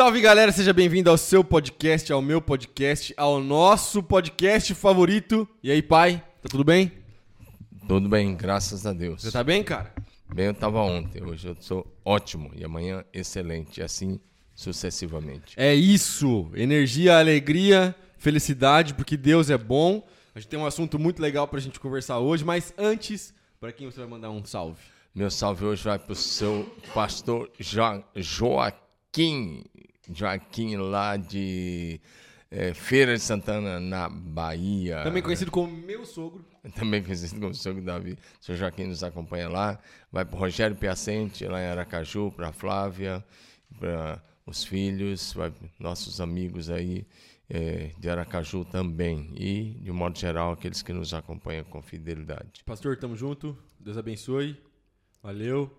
Salve galera, seja bem-vindo ao seu podcast, ao meu podcast, ao nosso podcast favorito. E aí, pai? Tá tudo bem? Tudo bem, graças a Deus. Você tá bem, cara? Bem, eu tava ontem, hoje eu sou ótimo e amanhã excelente, e assim sucessivamente. É isso! Energia, alegria, felicidade, porque Deus é bom. A gente tem um assunto muito legal pra gente conversar hoje, mas antes, para quem você vai mandar um salve? Meu salve hoje vai pro seu pastor jo Joaquim, Joaquim lá de é, Feira de Santana, na Bahia. Também conhecido como meu sogro. Também conhecido como sogro Davi. O senhor Joaquim nos acompanha lá. Vai para Rogério Piacente, lá em Aracaju, para Flávia, para os filhos, vai nossos amigos aí é, de Aracaju também. E, de um modo geral, aqueles que nos acompanham com fidelidade. Pastor, tamo junto. Deus abençoe. Valeu.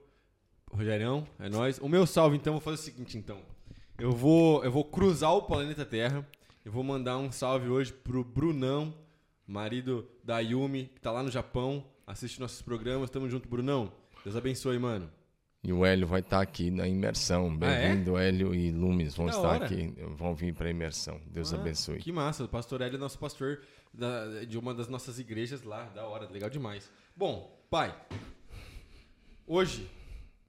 Rogerião, é nóis. O meu salve, então, vou fazer o seguinte, então. Eu vou, eu vou cruzar o planeta Terra. Eu vou mandar um salve hoje pro Brunão, marido da Yumi, que tá lá no Japão, assiste nossos programas. Tamo junto, Brunão. Deus abençoe, mano. E o Hélio vai estar aqui na imersão. Bem-vindo, Ah, é? Hélio e Lumes vão Da estar hora. aqui, vão vir para a imersão. Deus Ah, abençoe. Que massa. O pastor Hélio é nosso pastor da- de uma das nossas igrejas lá. Da hora, legal demais. Bom, pai, hoje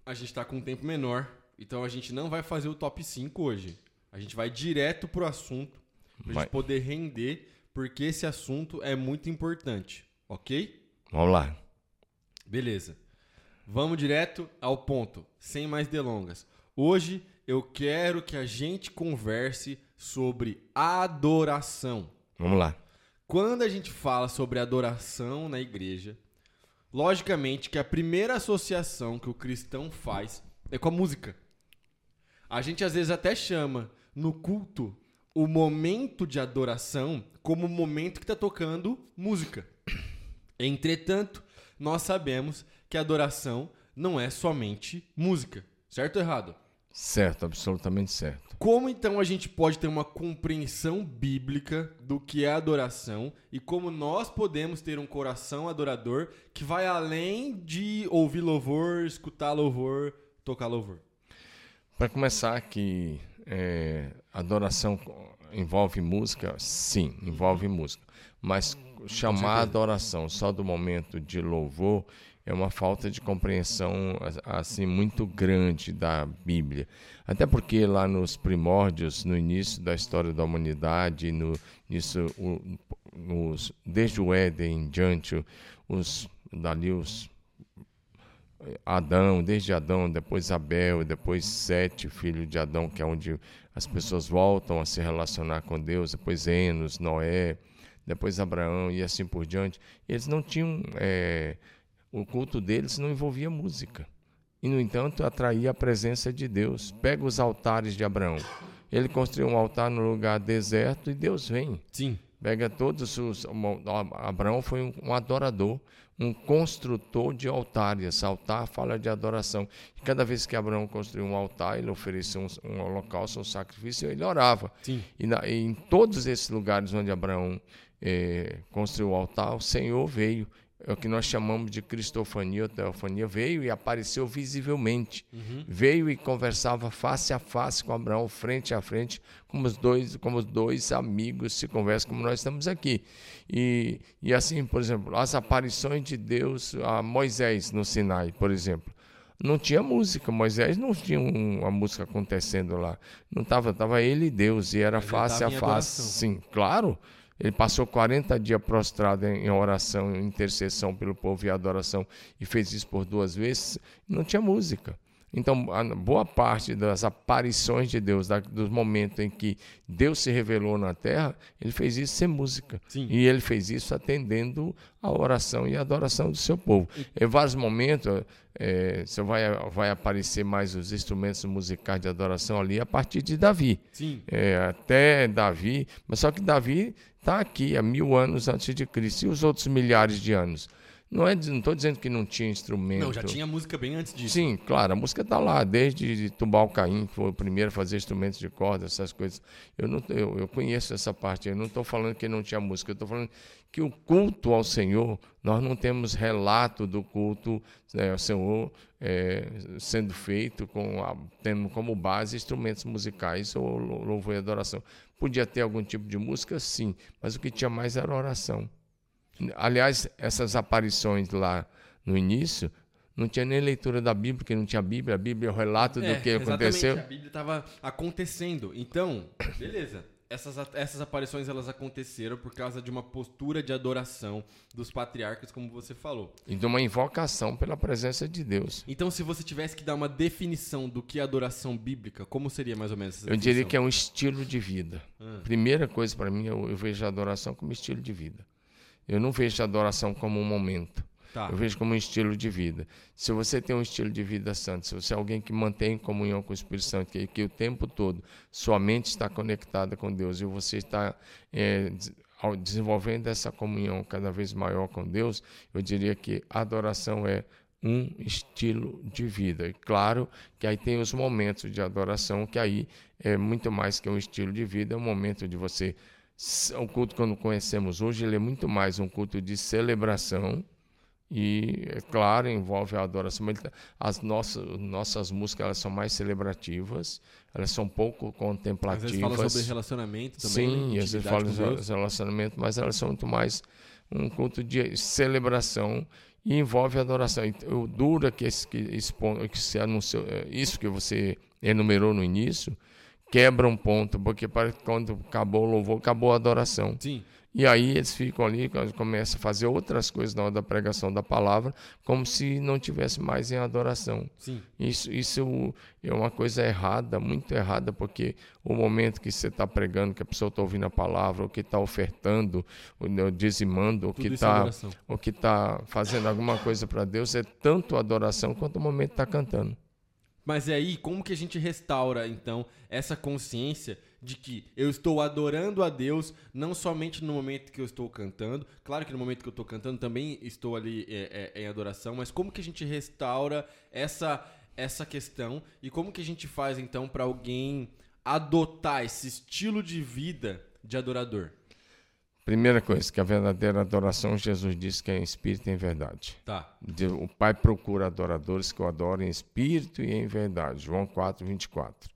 a gente tá com um tempo menor, então a gente não vai fazer o top 5 hoje. A gente vai direto pro assunto, pra Vai. gente poder render, porque esse assunto é muito importante, ok? Vamos lá. Beleza. Vamos direto ao ponto, sem mais delongas. Hoje eu quero que a gente converse sobre adoração. Vamos lá. Quando a gente fala sobre adoração na igreja, logicamente que a primeira associação que o cristão faz é com a música. A gente às vezes até chama no culto o momento de adoração como o momento que está tocando música. Entretanto, nós sabemos que a adoração não é somente música, certo ou errado? Certo, absolutamente certo. Como então a gente pode ter uma compreensão bíblica do que é adoração e como nós podemos ter um coração adorador que vai além de ouvir louvor, escutar louvor, tocar louvor? Para começar, que é, adoração envolve música? Sim, envolve música. Mas chamar a adoração só do momento de louvor é uma falta de compreensão assim muito grande da Bíblia. Até porque lá nos primórdios, no início da história da humanidade, no, isso, o, nos, desde o Éden em diante, os, dali os Adão, desde Adão, depois Abel, depois Sete, filho de Adão, que é onde as pessoas voltam a se relacionar com Deus, depois Enos, Noé, depois Abraão e assim por diante. Eles não tinham. é, o culto deles não envolvia música. E, no entanto, atraía a presença de Deus. Pega os altares de Abraão. Ele construiu um altar no lugar deserto e Deus vem. Sim. Pega todos os. Abraão foi um, um adorador, um construtor de altares. Altar fala de adoração. E cada vez que Abraão construiu um altar, ele oferecia um, um holocausto, um sacrifício, ele orava. Sim. E, na- e em todos esses lugares onde Abraão eh, construiu o altar, o Senhor veio. É o que nós chamamos de cristofania ou teofania. Veio e apareceu visivelmente. Veio e conversava face a face com Abraão, frente a frente, como os dois, como os dois amigos se conversam, como nós estamos aqui. E, e assim, por exemplo, as aparições de Deus a Moisés no Sinai, por exemplo não tinha música. Moisés não tinha um- uma música acontecendo lá. Não estava, tava ele e Deus, e era Mas face a face. Sim, claro. Ele passou 40 dias prostrado em oração, em intercessão pelo povo e adoração, e fez isso por duas vezes. Não tinha música. Então, boa parte das aparições de Deus, da- dos momentos em que Deus se revelou na terra, ele fez isso sem música. Sim. E ele fez isso atendendo a oração e a adoração do seu povo. Em vários momentos, eh, você vai, vai aparecer mais os instrumentos musicais de adoração ali a partir de Davi. Sim. É, até Davi, mas só que Davi está aqui há mil anos antes de Cristo. E os outros milhares de anos? Não é, estou dizendo que não tinha instrumento. Não, já tinha música bem antes disso. Sim, claro, a música está lá, desde Tubal Caim, que foi o primeiro a fazer instrumentos de corda, essas coisas. Eu, não, eu, eu conheço essa parte, eu não estou falando que não tinha música, eu estou falando que o culto ao Senhor, nós não temos relato do culto né, ao Senhor é, sendo feito com a, tendo como base instrumentos musicais ou louvor e adoração. Podia ter algum tipo de música, sim, mas o que tinha mais era oração. Aliás, essas aparições lá no início, não tinha nem leitura da Bíblia, porque não tinha Bíblia, a Bíblia é o relato é, do que aconteceu. A Bíblia estava acontecendo. Então, beleza. Essas, essas aparições elas aconteceram por causa de uma postura de adoração dos patriarcas, como você falou. E de uma invocação pela presença de Deus. Então, se você tivesse que dar uma definição do que é adoração bíblica, como seria mais ou menos essa Eu diria que é um estilo de vida. Ah. Primeira coisa para mim, eu, eu vejo a adoração como estilo de vida. Eu não vejo a adoração como um momento. Tá. Eu vejo como um estilo de vida. Se você tem um estilo de vida santo, se você é alguém que mantém comunhão com o Espírito Santo, que, que o tempo todo sua mente está conectada com Deus e você está é, desenvolvendo essa comunhão cada vez maior com Deus, eu diria que a adoração é um estilo de vida. E claro que aí tem os momentos de adoração, que aí é muito mais que um estilo de vida, é um momento de você o culto que conhecemos hoje ele é muito mais um culto de celebração e é claro envolve a adoração tá, as nossas nossas músicas elas são mais celebrativas elas são pouco contemplativas às vezes fala sobre relacionamento também sim né? às vezes fala sobre relacionamento mas elas são muito mais um culto de celebração e envolve adoração. O duro é que esse que, expõe, que se anunciou é, isso que você enumerou no início quebra um ponto, porque quando acabou o louvor, acabou a adoração. Sim. E aí eles ficam ali, começam a fazer outras coisas na hora da pregação da palavra, como se não tivesse mais em adoração. Sim. Isso, isso é uma coisa errada, muito errada, porque o momento que você está pregando, que a pessoa está ouvindo a palavra, ou que está ofertando, ou dizimando, ou que está é tá fazendo alguma coisa para Deus, é tanto adoração quanto o momento que está cantando. Mas é aí, como que a gente restaura, então, essa consciência de que eu estou adorando a Deus, não somente no momento que eu estou cantando, claro que no momento que eu estou cantando também estou ali é, é, em adoração, mas como que a gente restaura essa, essa questão e como que a gente faz, então, para alguém adotar esse estilo de vida de adorador? Primeira coisa, que a verdadeira adoração, Jesus disse que é em espírito e em verdade. Tá. O Pai procura adoradores que o adorem em espírito e em verdade. João 4, 24.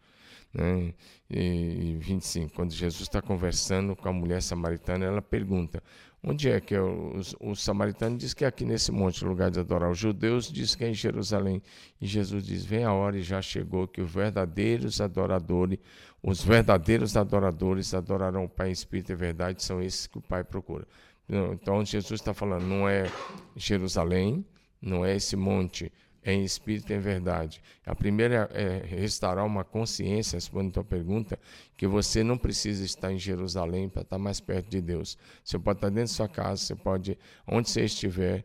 Né? E 25, quando Jesus está conversando com a mulher samaritana, ela pergunta: Onde é que é o, o, samaritano diz que é aqui nesse monte, lugar de adorar. Os judeus diz que é em Jerusalém. E Jesus diz: Vem a hora e já chegou que os verdadeiros adoradores, os verdadeiros adoradores adorarão o Pai em espírito e verdade, são esses que o Pai procura. Então Jesus está falando, não é Jerusalém, não é esse monte é em espírito e em verdade. A primeira é restaurar uma consciência, respondendo a tua pergunta, que você não precisa estar em Jerusalém para estar mais perto de Deus. Você pode estar dentro da sua casa, você pode, onde você estiver,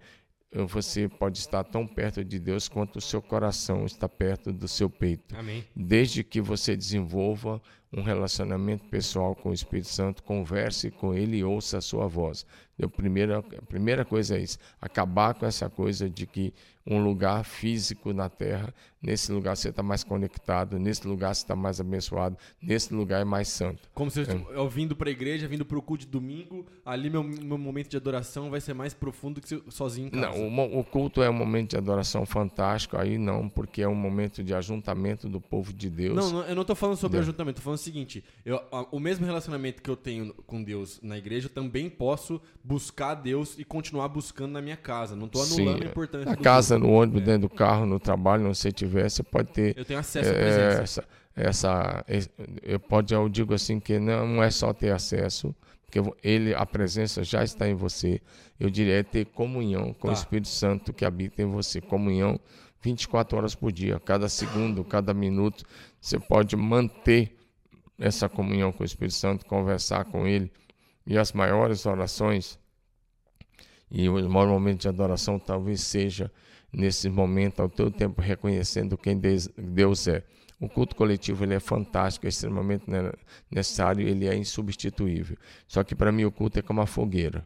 você pode estar tão perto de Deus quanto o seu coração está perto do seu peito. Amém. Desde que você desenvolva um relacionamento pessoal com o Espírito Santo, converse com ele e ouça a sua voz. A primeira, a primeira coisa é isso, acabar com essa coisa de que um lugar físico na terra. Nesse lugar você está mais conectado, nesse lugar você está mais abençoado, nesse lugar é mais santo. Como se eu, eu vindo para a igreja, vindo para o culto de domingo, ali meu, meu momento de adoração vai ser mais profundo que sozinho em casa. Não, o, o culto é um momento de adoração fantástico, aí não, porque é um momento de ajuntamento do povo de Deus. Não, não eu não estou falando sobre Deus. ajuntamento, estou falando o seguinte, eu, o mesmo relacionamento que eu tenho com Deus na igreja, eu também posso buscar Deus e continuar buscando na minha casa. Não estou anulando Sim, a importância. A casa no ônibus, é. dentro do carro, no trabalho, você tiver, você pode ter. Eu tenho acesso à presença. Essa, essa, eu pode, eu digo assim que não é só ter acesso, porque ele, a presença já está em você. Eu diria é ter comunhão com tá. o Espírito Santo que habita em você. Comunhão 24 horas por dia, cada segundo, cada minuto, você pode manter essa comunhão com o Espírito Santo, conversar com ele. E as maiores orações e o maior momento de adoração talvez seja nesse momento, ao todo tempo reconhecendo quem Deus é. O culto coletivo ele é fantástico, é extremamente necessário, ele é insubstituível. Só que para mim o culto é como uma fogueira.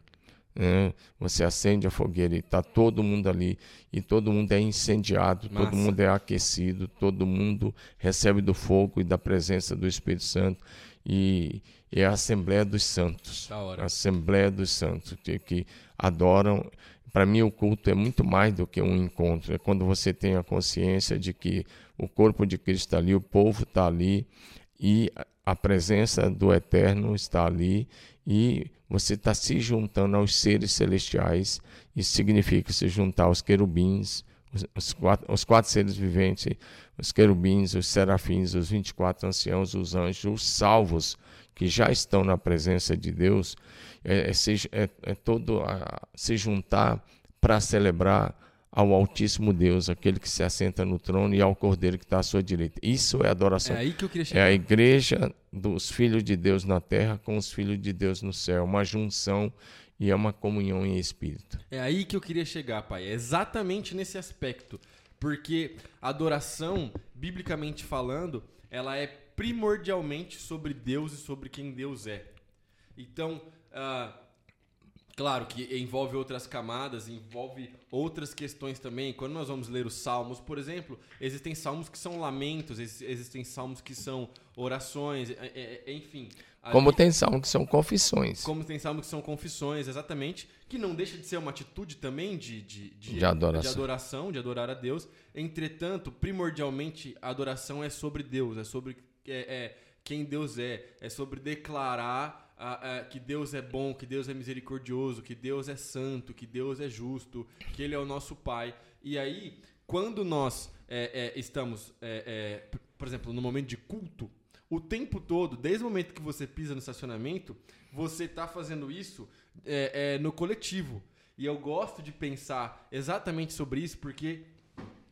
Né? Você acende a fogueira e está todo mundo ali, e todo mundo é incendiado, Massa. todo mundo é aquecido, todo mundo recebe do fogo e da presença do Espírito Santo. E, é a Assembleia dos Santos. A Assembleia dos Santos, que, que adoram. Para mim, o culto é muito mais do que um encontro. É quando você tem a consciência de que o corpo de Cristo está ali, o povo está ali e a presença do Eterno está ali e você está se juntando aos seres celestiais. Isso significa se juntar aos querubins, os, quatro, os quatro seres viventes, os querubins, os serafins, os 24 anciãos, os anjos, os salvos que já estão na presença de Deus. É, é, é, é todo a, se juntar para celebrar ao Altíssimo Deus, aquele que se assenta no trono, e ao Cordeiro que está à sua direita. Isso é adoração. É aí que eu queria chegar. É a igreja dos filhos de Deus na terra com os filhos de Deus no céu. Uma junção e é uma comunhão em espírito. É aí que eu queria chegar, pai. É exatamente nesse aspecto. Porque a adoração, biblicamente falando, ela é primordialmente sobre Deus e sobre quem Deus é. Então, uh, Claro que envolve outras camadas, envolve outras questões também. Quando nós vamos ler os salmos, por exemplo, existem salmos que são lamentos, existem salmos que são orações, é, é, é, enfim. Como tem salmos que são confissões. Como tem salmos que são confissões, exatamente. Que não deixa de ser uma atitude também de, de, de, de, adoração. de adoração, de adorar a Deus. Entretanto, primordialmente, a adoração é sobre Deus, é sobre é, é quem Deus é, é sobre declarar a, a, que Deus é bom, que Deus é misericordioso, que Deus é santo, que Deus é justo, que Ele é o nosso Pai. E aí, quando nós é, é, estamos, é, é por exemplo, no momento de culto, o tempo todo, desde o momento que você pisa no estacionamento, você está fazendo isso é, é, no coletivo. E eu gosto de pensar exatamente sobre isso, porque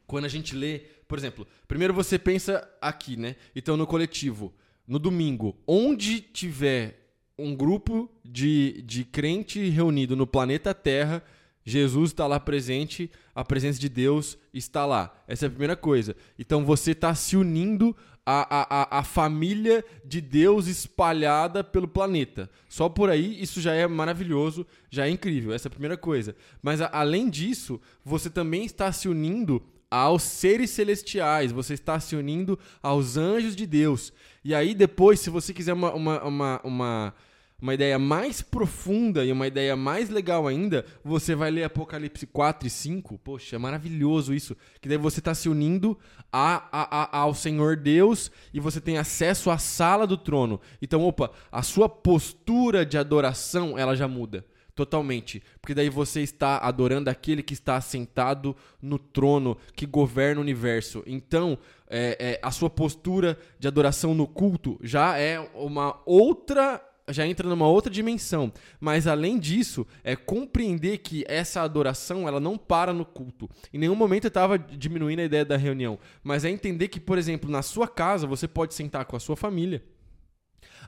quando a gente lê, por exemplo, primeiro você pensa aqui, né? Então, no coletivo, no domingo, onde tiver um grupo de, de crente reunido no planeta Terra, Jesus está lá presente, a presença de Deus está lá. Essa é a primeira coisa. Então você está se unindo à, à, à família de Deus espalhada pelo planeta. Só por aí isso já é maravilhoso, já é incrível. Essa é a primeira coisa. Mas a, além disso, você também está se unindo aos seres celestiais, você está se unindo aos anjos de Deus. E aí depois, se você quiser uma, uma, uma, uma, uma ideia mais profunda e uma ideia mais legal ainda, você vai ler Apocalipse 4 e 5. Poxa, é maravilhoso isso. Que daí você está se unindo a, a, a, ao Senhor Deus e você tem acesso à sala do trono. Então, opa, a sua postura de adoração, ela já muda. Totalmente. Porque daí você está adorando aquele que está assentado no trono, que governa o universo. Então, é, é, a sua postura de adoração no culto já é uma outra. Já entra numa outra dimensão. Mas além disso, é compreender que essa adoração ela não para no culto. Em nenhum momento eu estava diminuindo a ideia da reunião. Mas é entender que, por exemplo, na sua casa você pode sentar com a sua família,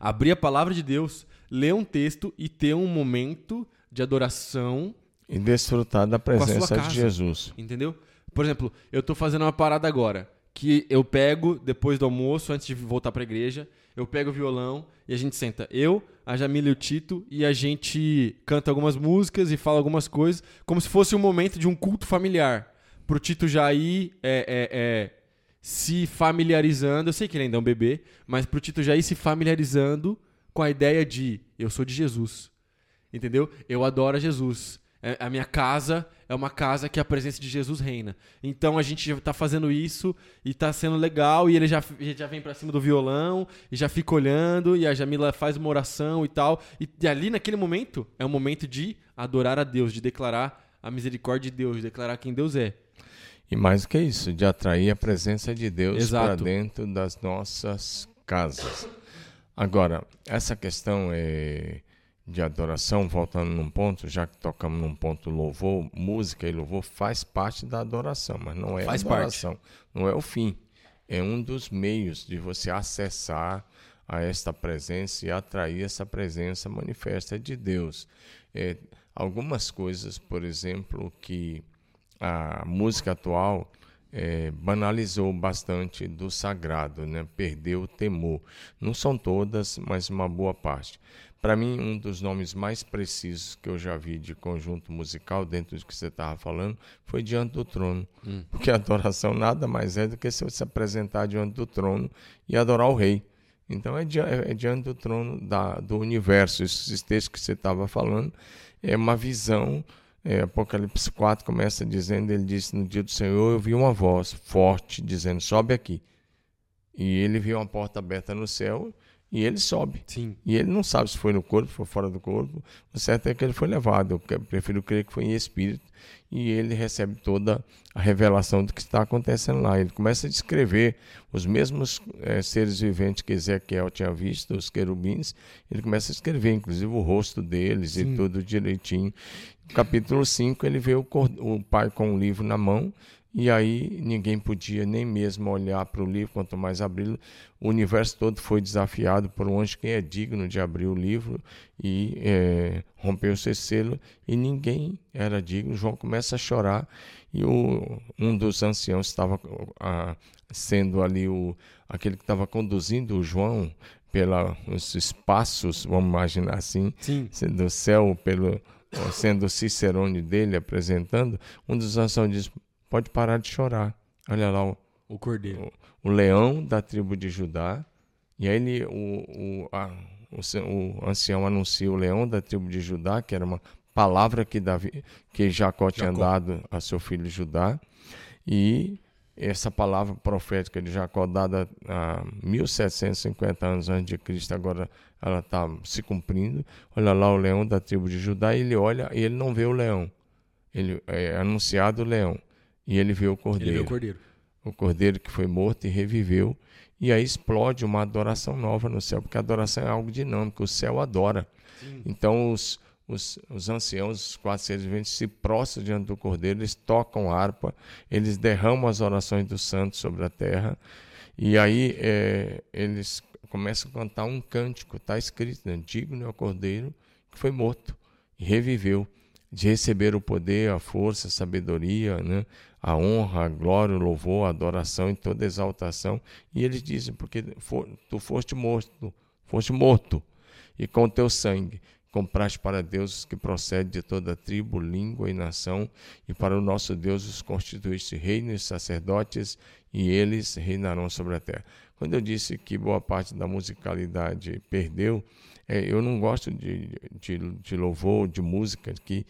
abrir a palavra de Deus, ler um texto e ter um momento de adoração. E desfrutar da presença de Jesus. Entendeu? Por exemplo, eu estou fazendo uma parada agora que eu pego depois do almoço, antes de voltar para a igreja, eu pego o violão e a gente senta. Eu, a Jamila e o Tito, e a gente canta algumas músicas e fala algumas coisas, como se fosse um momento de um culto familiar. Pro Tito já ir é, é, é, se familiarizando. Eu sei que ele ainda é um bebê, mas pro Tito já ir se familiarizando com a ideia de eu sou de Jesus. Entendeu? Eu adoro a Jesus. É, a minha casa é uma casa que a presença de Jesus reina. Então a gente já tá fazendo isso e tá sendo legal. E ele já, já vem para cima do violão e já fica olhando. E a Jamila faz uma oração e tal. E, e ali naquele momento é um momento de adorar a Deus, de declarar a misericórdia de Deus, de declarar quem Deus é. E mais do que isso, de atrair a presença de Deus para dentro das nossas casas. Agora, essa questão é de adoração, voltando num ponto, já que tocamos num ponto louvor, música e louvor faz parte da adoração, mas não é faz adoração, parte. não é o fim. É um dos meios de você acessar a esta presença e atrair essa presença manifesta de Deus. É, algumas coisas, por exemplo, que a música atual é, banalizou bastante do sagrado, né? perdeu o temor. Não são todas, mas uma boa parte. Para mim, um dos nomes mais precisos que eu já vi de conjunto musical, dentro do que você estava falando, foi Diante do Trono. Hum. Porque a adoração nada mais é do que se apresentar diante do trono e adorar o rei. Então é, di é diante do trono da, do universo. Esses textos que você estava falando é uma visão é, Apocalipse 4 começa dizendo: Ele disse, No dia do Senhor eu vi uma voz forte dizendo: Sobe aqui. E ele viu uma porta aberta no céu e ele sobe. Sim. E ele não sabe se foi no corpo, se foi fora do corpo. O certo é que ele foi levado. Eu prefiro crer que foi em espírito. E ele recebe toda a revelação do que está acontecendo lá. Ele começa a descrever os mesmos é, seres viventes que Ezequiel tinha visto, os querubins. Ele começa a escrever, inclusive, o rosto deles Sim. e tudo direitinho capítulo 5, ele vê o, o pai com o livro na mão, e aí ninguém podia nem mesmo olhar para o livro, quanto mais abri-lo. O universo todo foi desafiado por um anjo que é digno de abrir o livro e é, romper o seu selo, e ninguém era digno. João começa a chorar, e o, um dos anciãos estava a, sendo ali o, aquele que estava conduzindo o João pelos espaços, vamos imaginar assim, Sim. do céu, pelo sendo o Cicerone dele apresentando, um dos anciãos diz: pode parar de chorar. Olha lá o, o cordeiro, o, o leão da tribo de Judá. E aí ele, o, o, a, o, o ancião anuncia o leão da tribo de Judá, que era uma palavra que, Davi, que Jacó, Jacó. tinha dado a seu filho Judá. E essa palavra profética de Jacó, dada há 1750 anos antes de Cristo, agora ela está se cumprindo. Olha lá o leão da tribo de Judá, e ele olha e ele não vê o leão. Ele é anunciado o leão e ele vê o cordeiro. Ele vê o cordeiro. O cordeiro que foi morto e reviveu. E aí explode uma adoração nova no céu, porque a adoração é algo dinâmico, o céu adora. Sim. Então os os, os anciãos, os quatro seres viventes, se prostram diante do Cordeiro, eles tocam harpa, eles derramam as orações dos santos sobre a terra, e aí é, eles começam a cantar um cântico, está escrito, né? digno é o Cordeiro que foi morto e reviveu, de receber o poder, a força, a sabedoria, né? A honra, a glória, o louvor, a adoração e toda exaltação. E eles dizem, porque for, tu foste morto, foste morto, e com teu sangue compraste para Deus os que procedem de toda tribo, língua e nação, e para o nosso Deus os constituíste reinos e sacerdotes, e eles reinarão sobre a terra. Quando eu disse que boa parte da musicalidade perdeu, é, eu não gosto de, de, de louvor, de música que,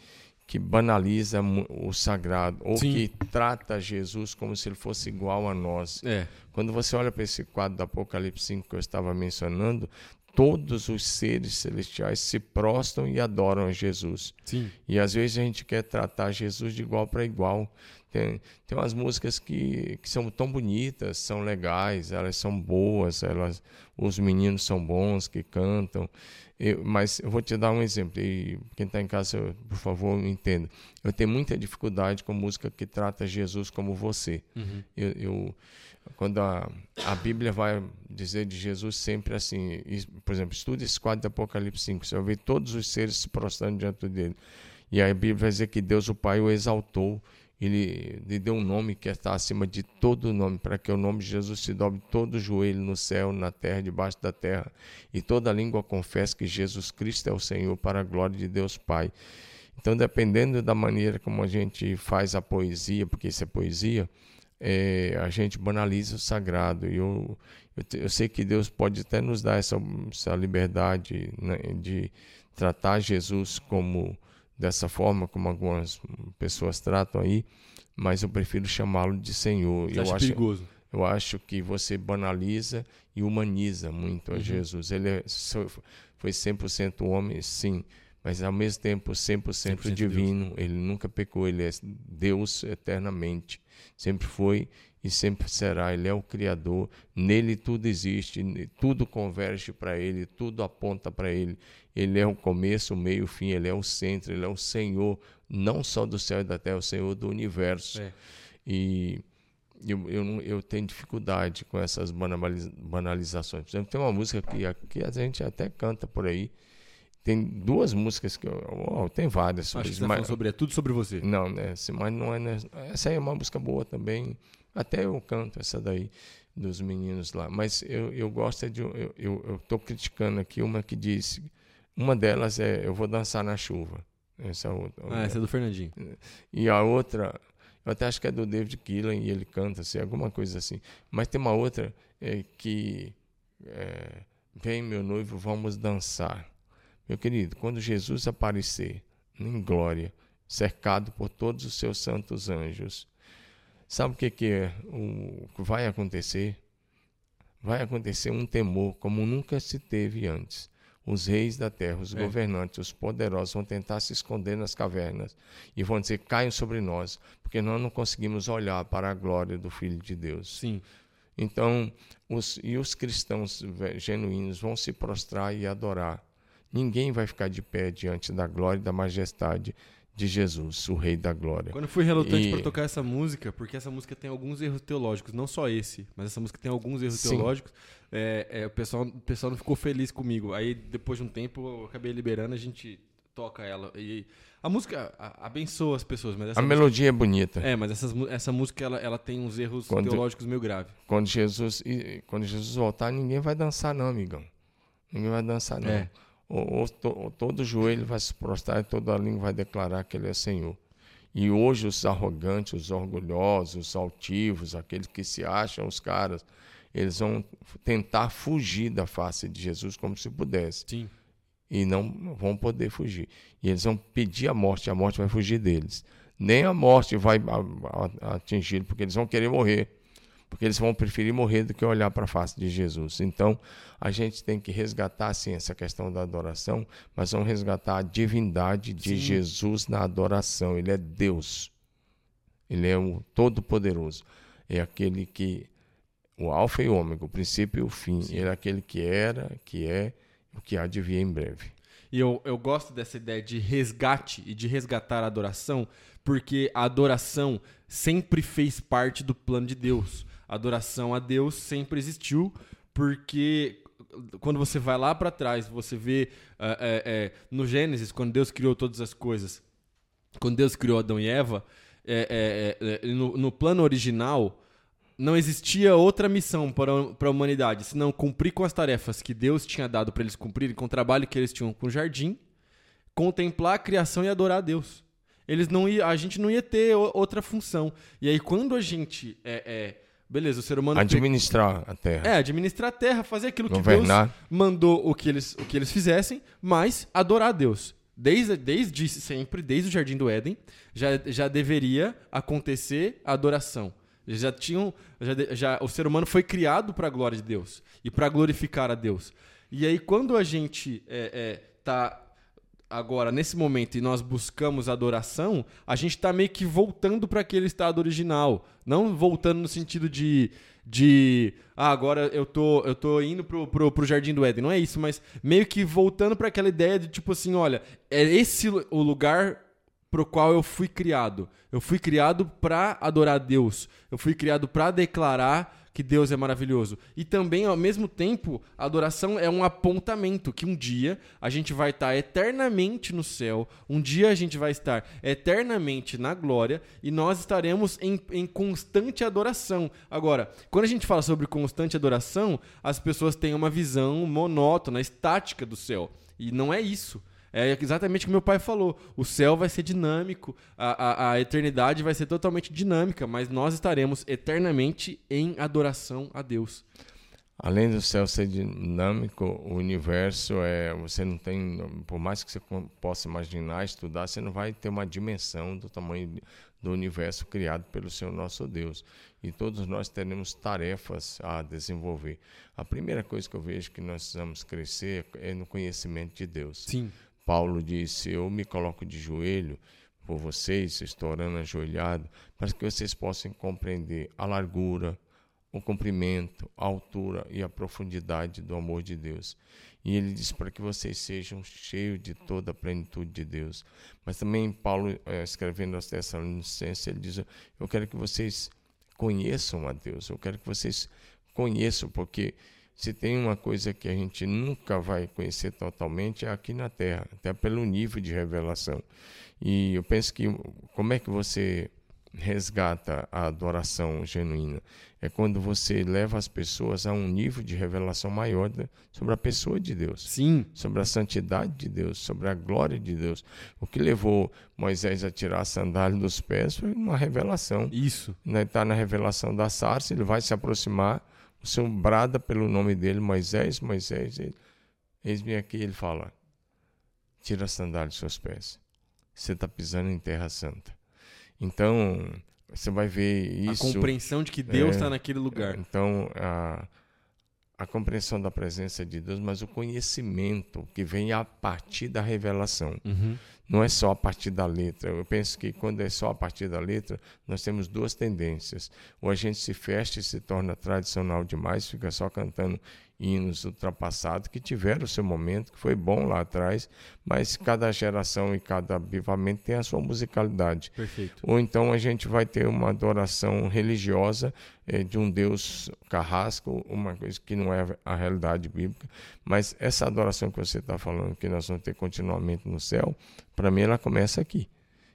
que banaliza o sagrado, ou Sim. que trata Jesus como se ele fosse igual a nós. É. Quando você olha para esse quadro do Apocalipse 5 que eu estava mencionando, todos os seres celestiais se prostram e adoram a Jesus. Sim. E às vezes a gente quer tratar Jesus de igual para igual. Tem, tem umas músicas que, que são tão bonitas, são legais, elas são boas, elas, os meninos são bons que cantam. Eu, mas eu vou te dar um exemplo, e quem está em casa, por favor, me entenda. Eu tenho muita dificuldade com música que trata Jesus como você. Uhum. eu, eu quando a, a Bíblia vai dizer de Jesus sempre assim, por exemplo, estude esse quadro de Apocalipse 5, você vai ver todos os seres se prostrando diante dele. E a Bíblia vai dizer que Deus, o Pai, o exaltou, ele lhe deu um nome que está acima de todo nome, para que o nome de Jesus se dobre todo joelho no céu, na terra, debaixo da terra, e toda língua confesse que Jesus Cristo é o Senhor, para a glória de Deus Pai. Então, dependendo da maneira como a gente faz a poesia, porque isso é poesia, é, a gente banaliza o sagrado. E eu, eu, eu, sei que Deus pode até nos dar essa, essa liberdade né, de tratar Jesus como dessa forma, como algumas pessoas tratam aí, mas eu prefiro chamá-lo de Senhor. Você eu acho perigoso. Eu acho que você banaliza e humaniza muito a uhum. Jesus. Ele é, foi 100% homem, sim, mas ao mesmo tempo 100%, 100% divino. Deus. Ele nunca pecou, ele é Deus eternamente. Sempre foi e sempre será. Ele é o Criador, nele tudo existe, tudo converge para ele, tudo aponta para ele. Ele é o começo, o meio, o fim, ele é o centro, ele é o Senhor, não só do céu e da terra, é o Senhor do universo. É. E eu, eu, eu, tenho dificuldade com essas banalizações. Por exemplo, tem uma música que, que a gente até canta por aí, tem duas músicas que eu. Oh, tem várias. Acho que você tá mas, sobre. É tudo sobre você. Não, né? Mas não é. Né, essa aí é uma música boa também. Até eu canto essa daí dos meninos lá. Mas eu, eu gosto é de. Eu estou criticando aqui uma que diz. Uma delas é Eu Vou Dançar na Chuva. Essa outra. Ah, essa é do Fernandinho. E a outra, eu até acho que é do David Keelan e ele canta, assim, alguma coisa assim. Mas tem uma outra é, que. É, Vem, meu noivo, vamos dançar. Meu querido, quando Jesus aparecer em glória, cercado por todos os seus santos anjos, sabe o que, que é o que vai acontecer? Vai acontecer um temor como nunca se teve antes. Os reis da terra, os é. governantes, os poderosos vão tentar se esconder nas cavernas e vão dizer: caiam sobre nós, porque nós não conseguimos olhar para a glória do Filho de Deus. Sim. Então, os, e os cristãos genuínos vão se prostrar e adorar. Ninguém vai ficar de pé diante da glória e da majestade de Jesus, o Rei da Glória. Quando eu fui relutante e... para tocar essa música, porque essa música tem alguns erros teológicos, não só esse, mas essa música tem alguns erros Sim. teológicos, é, é, o, pessoal, o pessoal não ficou feliz comigo. Aí, depois de um tempo, eu acabei liberando, a gente toca ela. E a música abençoa as pessoas, mas a música, melodia é bonita. É, mas essas, essa música ela, ela tem uns erros quando, teológicos meio graves. Quando Jesus, quando Jesus voltar, ninguém vai dançar, não, amigão. Ninguém vai dançar, não. É. Ou, ou, to, todo joelho vai se prostrar e toda a língua vai declarar que Ele é Senhor. E hoje os arrogantes, os orgulhosos, os altivos, aqueles que se acham os caras, eles vão tentar fugir da face de Jesus como se pudesse. Sim e não vão poder fugir. E eles vão pedir a morte, a morte vai fugir deles. Nem a morte vai atingir, porque eles vão querer morrer, porque eles vão preferir morrer do que olhar para a face de Jesus. Então, a gente tem que resgatar, sim, essa questão da adoração, mas vamos resgatar a divindade de sim. Jesus na adoração. Ele é Deus. Ele é o Todo-Poderoso. É aquele que, o Alfa e o Ômega, o princípio e o fim. Sim. Ele é aquele que era, que é o que há de vir em breve. E eu, eu gosto dessa ideia de resgate e de resgatar a adoração, porque a adoração sempre fez parte do plano de Deus. Adoração a Deus sempre existiu, porque quando você vai lá para trás, você vê é, é, no Gênesis, quando Deus criou todas as coisas, quando Deus criou Adão e Eva, é, no, no plano original, não existia outra missão para, para a humanidade senão cumprir com as tarefas que Deus tinha dado para eles cumprirem, com o trabalho que eles tinham com o jardim, contemplar a criação e adorar a Deus. Eles não ia, a gente não ia ter outra função. E aí, quando a gente. É, beleza, o ser humano. Administrar a terra. É, administrar a terra, fazer aquilo Governar. que Deus mandou o que, eles, o que eles fizessem, mas adorar a Deus. Desde, desde sempre, desde o Jardim do Éden, já, já deveria acontecer a adoração. Já tinham. Já, já, o ser humano foi criado para a glória de Deus e para glorificar a Deus. E aí, quando a gente está é, é, tá agora nesse momento e nós buscamos adoração, a gente está meio que voltando para aquele estado original. Não voltando no sentido de. de ah, agora eu tô, eu tô indo pro, pro, pro Jardim do Éden. Não é isso, mas meio que voltando para aquela ideia de tipo assim: olha, é esse o lugar pro qual eu fui criado. Eu fui criado para adorar Deus. Eu fui criado para declarar que Deus é maravilhoso. E também, ao mesmo tempo, a adoração é um apontamento que um dia a gente vai estar eternamente no céu, um dia a gente vai estar eternamente na glória e nós estaremos em, em constante adoração. Agora, quando a gente fala sobre constante adoração, as pessoas têm uma visão monótona, estática do céu. E não é isso. É exatamente o que meu pai falou. O céu vai ser dinâmico, a, a, a eternidade vai ser totalmente dinâmica, mas nós estaremos eternamente em adoração a Deus. Além do céu ser dinâmico, o universo é. Você não tem. Por mais que você possa imaginar, estudar, você não vai ter uma dimensão do tamanho do universo criado pelo Senhor nosso Deus. E todos nós teremos tarefas a desenvolver. A primeira coisa que eu vejo que nós precisamos crescer é no conhecimento de Deus. Sim. Paulo disse: Eu me coloco de joelho por vocês, estou orando ajoelhado, para que vocês possam compreender a largura, o comprimento, a altura e a profundidade do amor de Deus. E ele diz para que vocês sejam cheios de toda a plenitude de Deus. Mas também Paulo, eh, escrevendo aos Tessalonicenses, ele diz: Eu quero que vocês conheçam a Deus, eu quero que vocês conheçam, porque se tem uma coisa que a gente nunca vai conhecer totalmente é aqui na Terra, até pelo nível de revelação. E eu penso que como é que você resgata a adoração genuína? É quando você leva as pessoas a um nível de revelação maior sobre a pessoa de Deus. Sim. Sobre a santidade de Deus, sobre a glória de Deus. O que levou Moisés a tirar a sandália dos pés foi uma revelação. Isso. Está né? Na revelação da sarça, ele vai se aproximar, o Senhor brada pelo nome dele, Moisés, Moisés. Eis-me aqui, ele fala: tira a sandália dos seus pés. Você está pisando em terra santa. Então, você vai ver isso. A compreensão de que Deus está é, naquele lugar. Então, a, a compreensão da presença de Deus, mas o conhecimento que vem a partir da revelação. Uhum. Não é só a partir da letra. Eu penso que quando é só a partir da letra, nós temos duas tendências. Ou a gente se fecha e se torna tradicional demais, fica só cantando hinos ultrapassados que tiveram o seu momento, que foi bom lá atrás, mas cada geração e cada avivamento tem a sua musicalidade. Perfeito. Ou então a gente vai ter uma adoração religiosa eh, de um Deus carrasco, uma coisa que não é a realidade bíblica, mas essa adoração que você está falando, que nós vamos ter continuamente no céu, para mim ela começa aqui.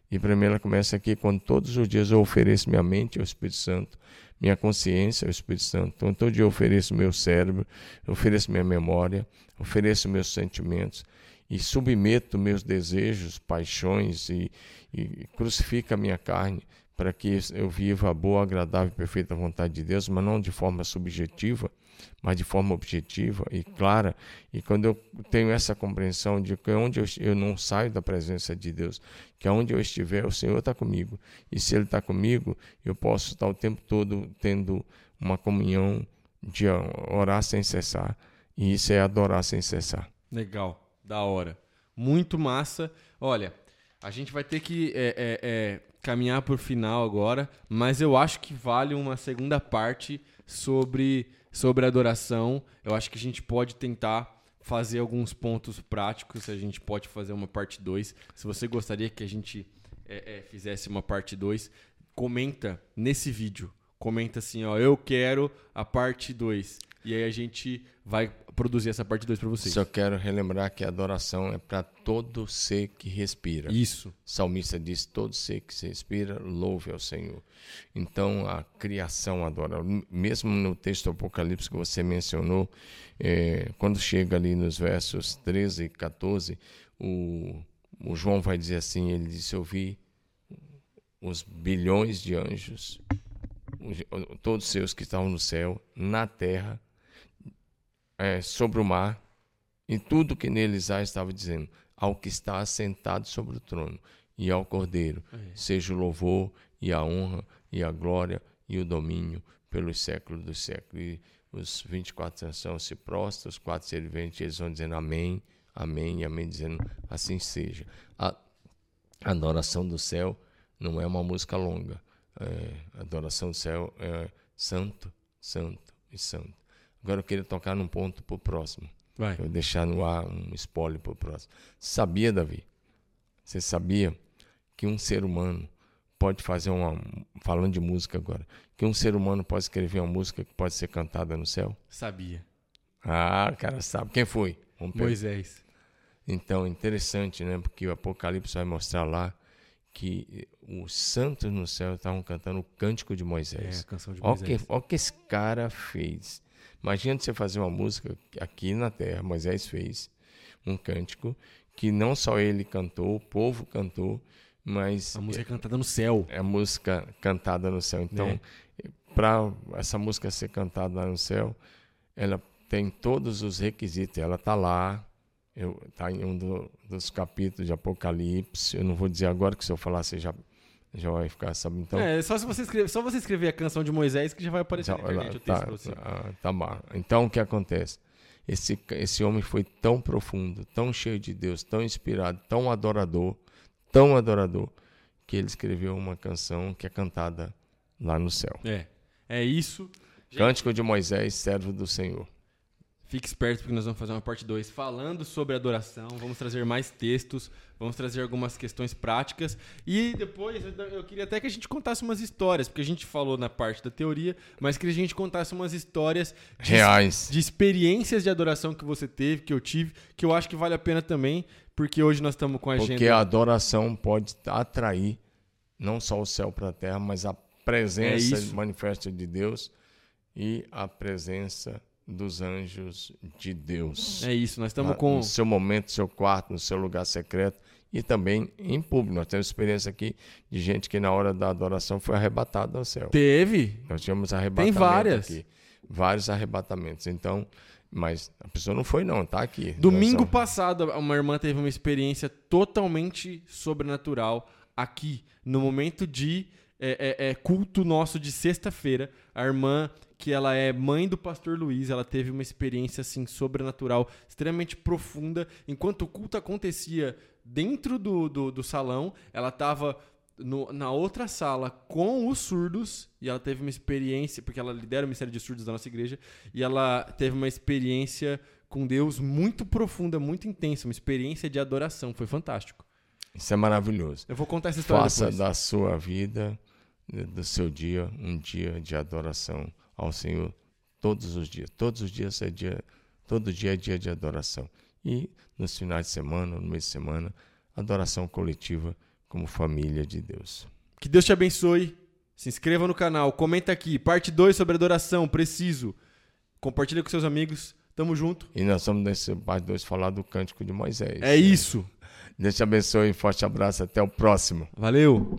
E para mim ela começa aqui quando todos os dias eu ofereço minha mente ao Espírito Santo, minha consciência ao Espírito Santo. Então, todo dia eu ofereço meu cérebro, ofereço minha memória, ofereço meus sentimentos e submeto meus desejos, paixões e, e crucifico a minha carne para que eu viva a boa, agradável e perfeita vontade de Deus, mas não de forma subjetiva, mas de forma objetiva e clara. E quando eu tenho essa compreensão de que onde eu, eu não saio da presença de Deus, que aonde eu estiver, o Senhor está comigo. E se Ele está comigo, eu posso estar o tempo todo tendo uma comunhão de orar sem cessar. E isso é adorar sem cessar. Legal, da hora. Muito massa. Olha, a gente vai ter que é, é, é, caminhar para o final agora, mas eu acho que vale uma segunda parte sobre sobre adoração. Eu acho que a gente pode tentar fazer alguns pontos práticos. A gente pode fazer uma parte 2. Se você gostaria que a gente é, é, fizesse uma parte 2, comenta nesse vídeo. Comenta assim, ó, eu quero a parte 2. E aí a gente vai produzir essa parte 2 para vocês. Só quero relembrar que a adoração é para todo ser que respira. Isso. O salmista diz: todo ser que se respira, louve ao Senhor. Então a criação adora. Mesmo no texto do Apocalipse que você mencionou, é, quando chega ali nos versos 13 e 14, o, o João vai dizer assim: ele disse, eu vi os bilhões de anjos, todos os seus que estavam no céu, na terra é, sobre o mar, e tudo que neles há estava dizendo, ao que está assentado sobre o trono e ao Cordeiro, é. seja o louvor e a honra e a glória e o domínio pelos séculos dos séculos. E os 24 anciãos se prostram, os quatro serventes, eles vão dizendo amém, amém e amém, dizendo assim seja. A adoração do céu não é uma música longa. É, a adoração do céu é santo, santo e santo. Agora eu queria tocar num ponto para o próximo. Vai. Eu deixar no ar um spoiler para o próximo. Sabia, Davi? Você sabia que um ser humano pode fazer uma. Falando de música agora. Que um ser humano pode escrever uma música que pode ser cantada no céu? Sabia. Ah, cara sabe. Quem foi? Moisés. Então, interessante, né? Porque o Apocalipse vai mostrar lá que os santos no céu estavam cantando o cântico de Moisés. É, a canção de Moisés. Olha o que, olha o que esse cara fez. Imagina você fazer uma música aqui na terra, Moisés fez um cântico que não só ele cantou, o povo cantou, mas a música é cantada no céu. É a música cantada no céu. Então, é. para essa música ser cantada no céu, ela tem todos os requisitos. Ela está lá, está em um do, dos capítulos de Apocalipse. Eu não vou dizer agora que se eu falar você já já vai ficar, sabe? Então, é, só se você escrever, só você escrever a canção de Moisés que já vai aparecer já, na internet tá, o texto tá, tá, tá bom. Então o que acontece? Esse, esse homem foi tão profundo, tão cheio de Deus, tão inspirado, tão adorador, tão adorador, que ele escreveu uma canção que é cantada lá no céu. É. É isso. Cântico de Moisés, servo do Senhor. Fique esperto porque nós vamos fazer uma parte 2 falando sobre adoração. Vamos trazer mais textos, vamos trazer algumas questões práticas. E depois eu queria até que a gente contasse umas histórias, porque a gente falou na parte da teoria, mas que a gente contasse umas histórias de, reais, de experiências de adoração que você teve, que eu tive, que eu acho que vale a pena também, porque hoje nós estamos com a porque agenda. Porque a adoração pode atrair não só o céu para a terra, mas a presença É manifesta de Deus e a presença dos anjos de Deus. É isso, nós estamos com. No seu momento, no seu quarto, no seu lugar secreto e também em público. Nós temos experiência aqui de gente que na hora da adoração foi arrebatada ao céu. Teve. Nós tivemos arrebatamento várias. aqui. Vários arrebatamentos. Então, mas a pessoa não foi não, tá aqui. Domingo só- passado, uma irmã teve uma experiência totalmente sobrenatural aqui, no momento de é, é, é, culto nosso de sexta-feira. A irmã, que ela é mãe do pastor Luiz, ela teve uma experiência assim sobrenatural, extremamente profunda. Enquanto o culto acontecia dentro do, do, do salão, ela estava na outra sala com os surdos e ela teve uma experiência, porque ela lidera o Ministério de Surdos da nossa igreja, e ela teve uma experiência com Deus muito profunda, muito intensa, uma experiência de adoração. Foi fantástico. Isso é maravilhoso. Eu vou contar essa história Faça depois. da sua vida, do seu dia, um dia de adoração ao Senhor todos os dias. Todos os dias é dia, todo dia é dia de adoração. E nos finais de semana, no mês de semana, adoração coletiva como família de Deus. Que Deus te abençoe. Se inscreva no canal, comenta aqui. Parte 2 sobre adoração, preciso. Compartilha com seus amigos. Tamo junto. E nós vamos nesse parte 2 falar do cântico de Moisés. É isso. Deus te abençoe, forte abraço, até o próximo. Valeu.